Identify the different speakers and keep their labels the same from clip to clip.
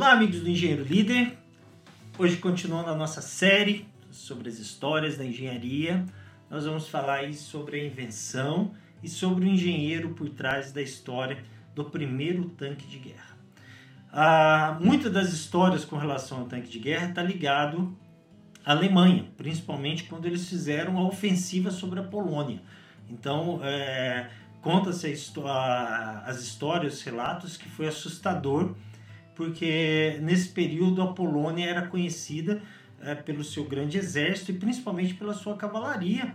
Speaker 1: Olá, amigos do Engenheiro Líder. Hoje, continuando a nossa série sobre as histórias da engenharia, nós vamos falar sobre a invenção e sobre o engenheiro por trás da história do primeiro tanque de guerra. Ah, muitas das histórias com relação ao tanque de guerra está ligado à Alemanha, principalmente quando eles fizeram a ofensiva sobre a Polônia. Então, é, conta-se as histórias, os relatos que foi assustador porque nesse período a Polônia era conhecida é, pelo seu grande exército e principalmente pela sua cavalaria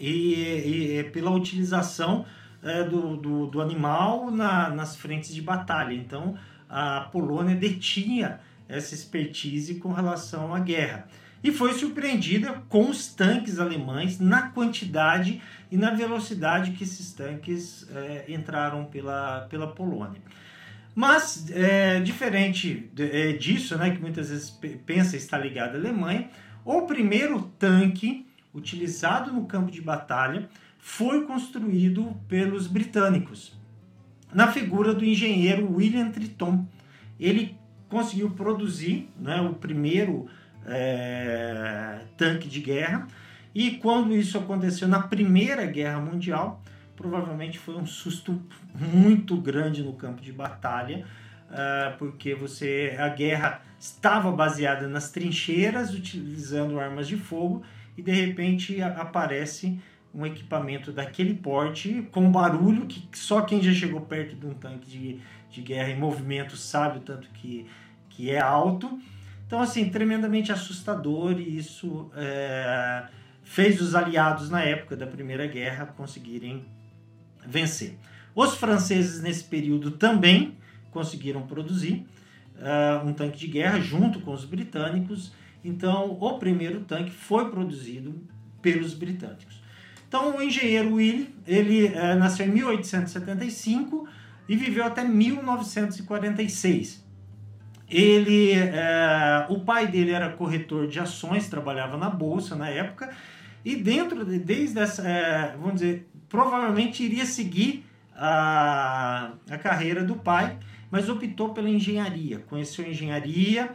Speaker 1: e, e pela utilização é, do, do, do, animal na, nas frentes de batalha. Então a Polônia detinha essa expertise com relação à guerra e foi surpreendida com os tanques alemães na quantidade e na velocidade que esses tanques é, entraram pela, pela Polônia. Mas, é, diferente é, disso, né, que muitas vezes pensa estar ligado à Alemanha, o primeiro tanque utilizado no campo de batalha foi construído pelos britânicos, na figura do engenheiro William Triton. Ele conseguiu produzir né, o primeiro é, tanque de guerra, e quando isso aconteceu na Primeira Guerra Mundial, provavelmente foi um susto muito grande no campo de batalha, uh, porque você a guerra estava baseada nas trincheiras, utilizando armas de fogo, e de repente aparece um equipamento daquele porte com barulho que só quem já chegou perto de um tanque de, de guerra em movimento sabe o tanto que, que é alto. Então, assim, tremendamente assustador e isso é, fez os aliados na época da Primeira Guerra conseguirem vencer. Os franceses, nesse período, também conseguiram produzir uh, um tanque de guerra junto com os britânicos. Então, o primeiro tanque foi produzido pelos britânicos. Então, o engenheiro Will, ele uh, nasceu em 1875 e viveu até 1946. Ele, uh, o pai dele era corretor de ações, trabalhava na bolsa na época, e dentro de, desde essa, é, vamos dizer, provavelmente iria seguir a, a carreira do pai, mas optou pela engenharia, conheceu engenharia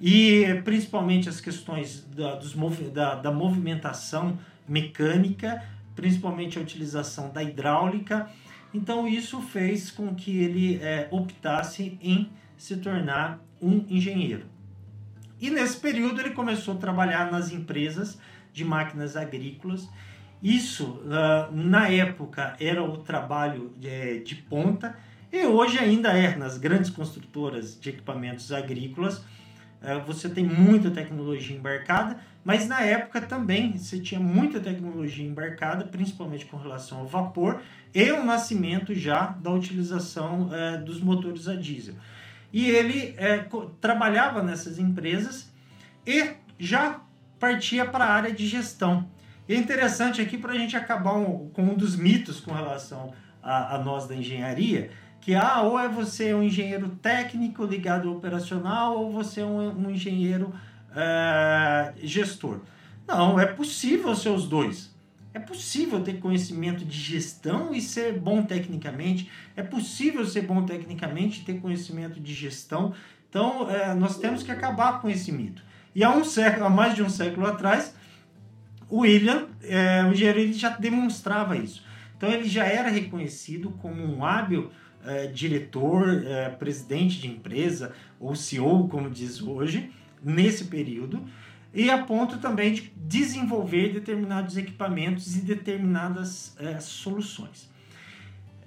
Speaker 1: e principalmente as questões da, dos, da, da movimentação mecânica, principalmente a utilização da hidráulica. Então isso fez com que ele é, optasse em se tornar um engenheiro. E nesse período ele começou a trabalhar nas empresas de máquinas agrícolas. Isso, uh, na época, era o trabalho de, é, de ponta e hoje ainda é nas grandes construtoras de equipamentos agrícolas. Uh, você tem muita tecnologia embarcada, mas na época também você tinha muita tecnologia embarcada, principalmente com relação ao vapor e o nascimento já da utilização uh, dos motores a diesel. E ele trabalhava nessas empresas e já partia para a área de gestão. E é interessante aqui para a gente acabar um, com um dos mitos com relação a, a, nós da engenharia, que ah, ou é você um engenheiro técnico ligado ao operacional, ou você é um, um engenheiro é, gestor. Não, é possível ser os dois. É possível ter conhecimento de gestão e ser bom tecnicamente. É possível ser bom tecnicamente e ter conhecimento de gestão. Então, é, nós temos que acabar com esse mito. E há um século, há mais de um século atrás, o William, é, o engenheiro, ele já demonstrava isso. Então ele já era reconhecido como um hábil é, diretor, é, presidente de empresa, ou CEO, como diz hoje, nesse período, e a ponto também de desenvolver determinados equipamentos e determinadas é, soluções.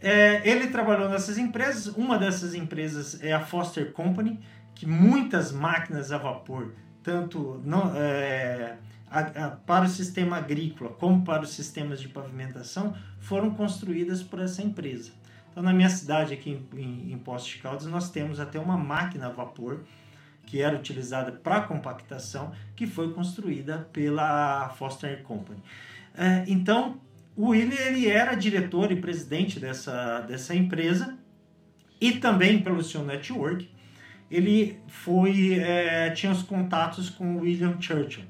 Speaker 1: É, ele trabalhou nessas empresas, uma dessas empresas é a Foster Company, que muitas máquinas a vapor tanto não, é, para o sistema agrícola como para os sistemas de pavimentação foram construídas por essa empresa. Então, na minha cidade, aqui em, em, em Poços de Caldas, nós temos até uma máquina a vapor que era utilizada para compactação, que foi construída pela Foster Company. É, então, o William ele era diretor e presidente dessa, dessa empresa e também pelo seu network ele foi é, tinha os contatos com William Churchill,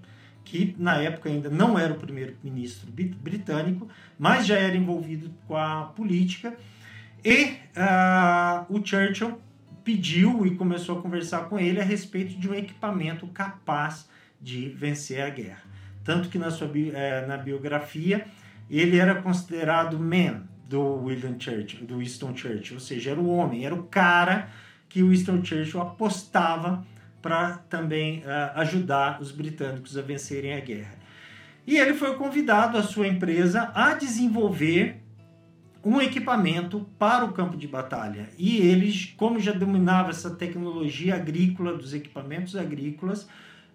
Speaker 1: que na época ainda não era o primeiro-ministro britânico, mas já era envolvido com a política. E uh, o Churchill pediu e começou a conversar com ele a respeito de um equipamento capaz de vencer a guerra. Tanto que na sua é, na biografia ele era considerado man do William Churchill, do Winston Churchill, ou seja, era o homem, era o cara que o Winston Churchill apostava para também uh, ajudar os britânicos a vencerem a guerra. E ele foi convidado, a sua empresa, a desenvolver um equipamento para o campo de batalha. E eles, como já dominava essa tecnologia agrícola dos equipamentos agrícolas,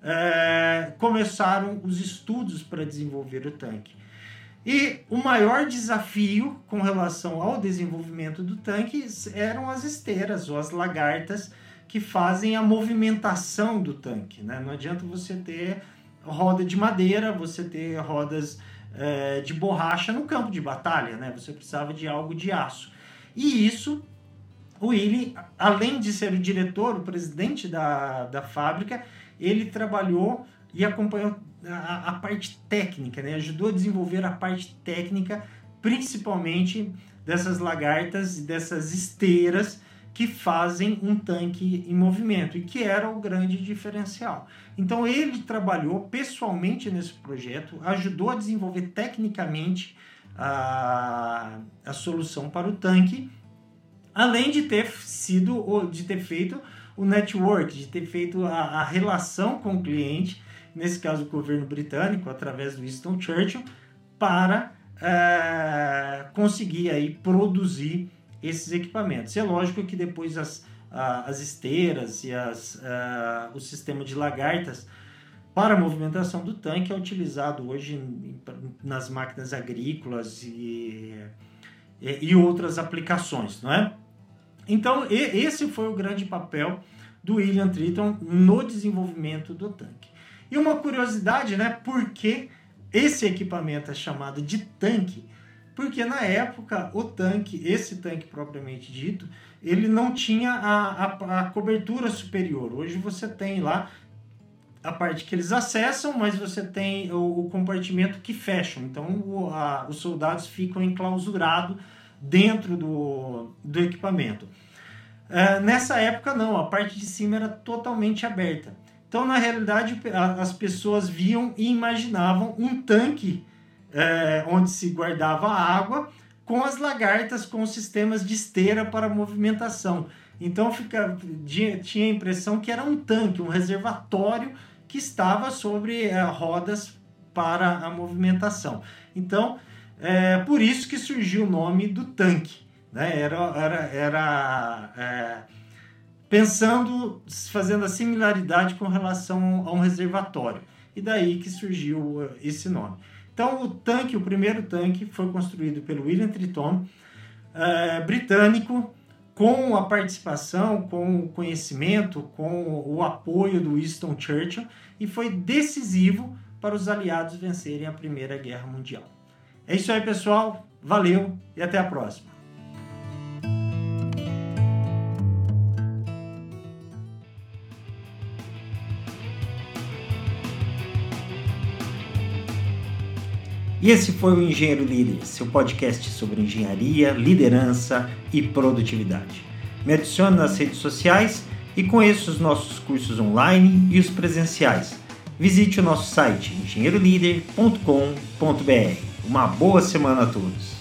Speaker 1: é, começaram os estudos para desenvolver o tanque. E o maior desafio com relação ao desenvolvimento do tanque eram as esteiras ou as lagartas que fazem a movimentação do tanque. Né? Não adianta você ter roda de madeira, você ter rodas é, de borracha no campo de batalha, né? Você precisava de algo de aço. E isso, o Willy, além de ser o diretor, o presidente da, da fábrica, ele trabalhou e acompanhou a, a parte técnica, né? Ajudou a desenvolver a parte técnica, principalmente dessas lagartas e dessas esteiras que fazem um tanque em movimento e que era o grande diferencial. Então ele trabalhou pessoalmente nesse projeto, ajudou a desenvolver tecnicamente a, a solução para o tanque, além de ter sido de ter feito o network, de ter feito a, a relação com o cliente, nesse caso o governo britânico, através do Winston Churchill, para é, conseguir aí produzir esses equipamentos. É lógico que depois as, as esteiras e as, o sistema de lagartas para a movimentação do tanque é utilizado hoje nas máquinas agrícolas e, e outras aplicações, não é? Então, esse foi o grande papel do William Triton no desenvolvimento do tanque. E uma curiosidade, né? Por que esse equipamento é chamado de tanque? Porque na época o tanque, esse tanque propriamente dito, ele não tinha a, a, a cobertura superior. Hoje você tem lá a parte que eles acessam, mas você tem o, o compartimento que fecham. Então o, a, os soldados ficam enclausurados dentro do, do equipamento. É, nessa época não, a parte de cima era totalmente aberta. Então na realidade as pessoas viam e imaginavam um tanque é, onde se guardava água, com as lagartas com sistemas de esteira para movimentação. Então fica, tinha a impressão que era um tanque, um reservatório que estava sobre é, rodas para a movimentação. Então, é por isso que surgiu o nome do tanque. Né? Era, era, era é, pensando, fazendo a similaridade com relação a um reservatório. E daí que surgiu esse nome. Então, o tanque, o primeiro tanque, foi construído pelo William Triton, é, britânico, com a participação, com o conhecimento, com o apoio do Winston Churchill, e foi decisivo para os aliados vencerem a Primeira Guerra Mundial. É isso aí, pessoal. Valeu e até a próxima. E esse foi o Engenheiro Líder, seu podcast sobre engenharia, liderança e produtividade. Me adicione nas redes sociais e conheça os nossos cursos online e os presenciais. Visite o nosso site engenheirolíder.com.br. Uma boa semana a todos!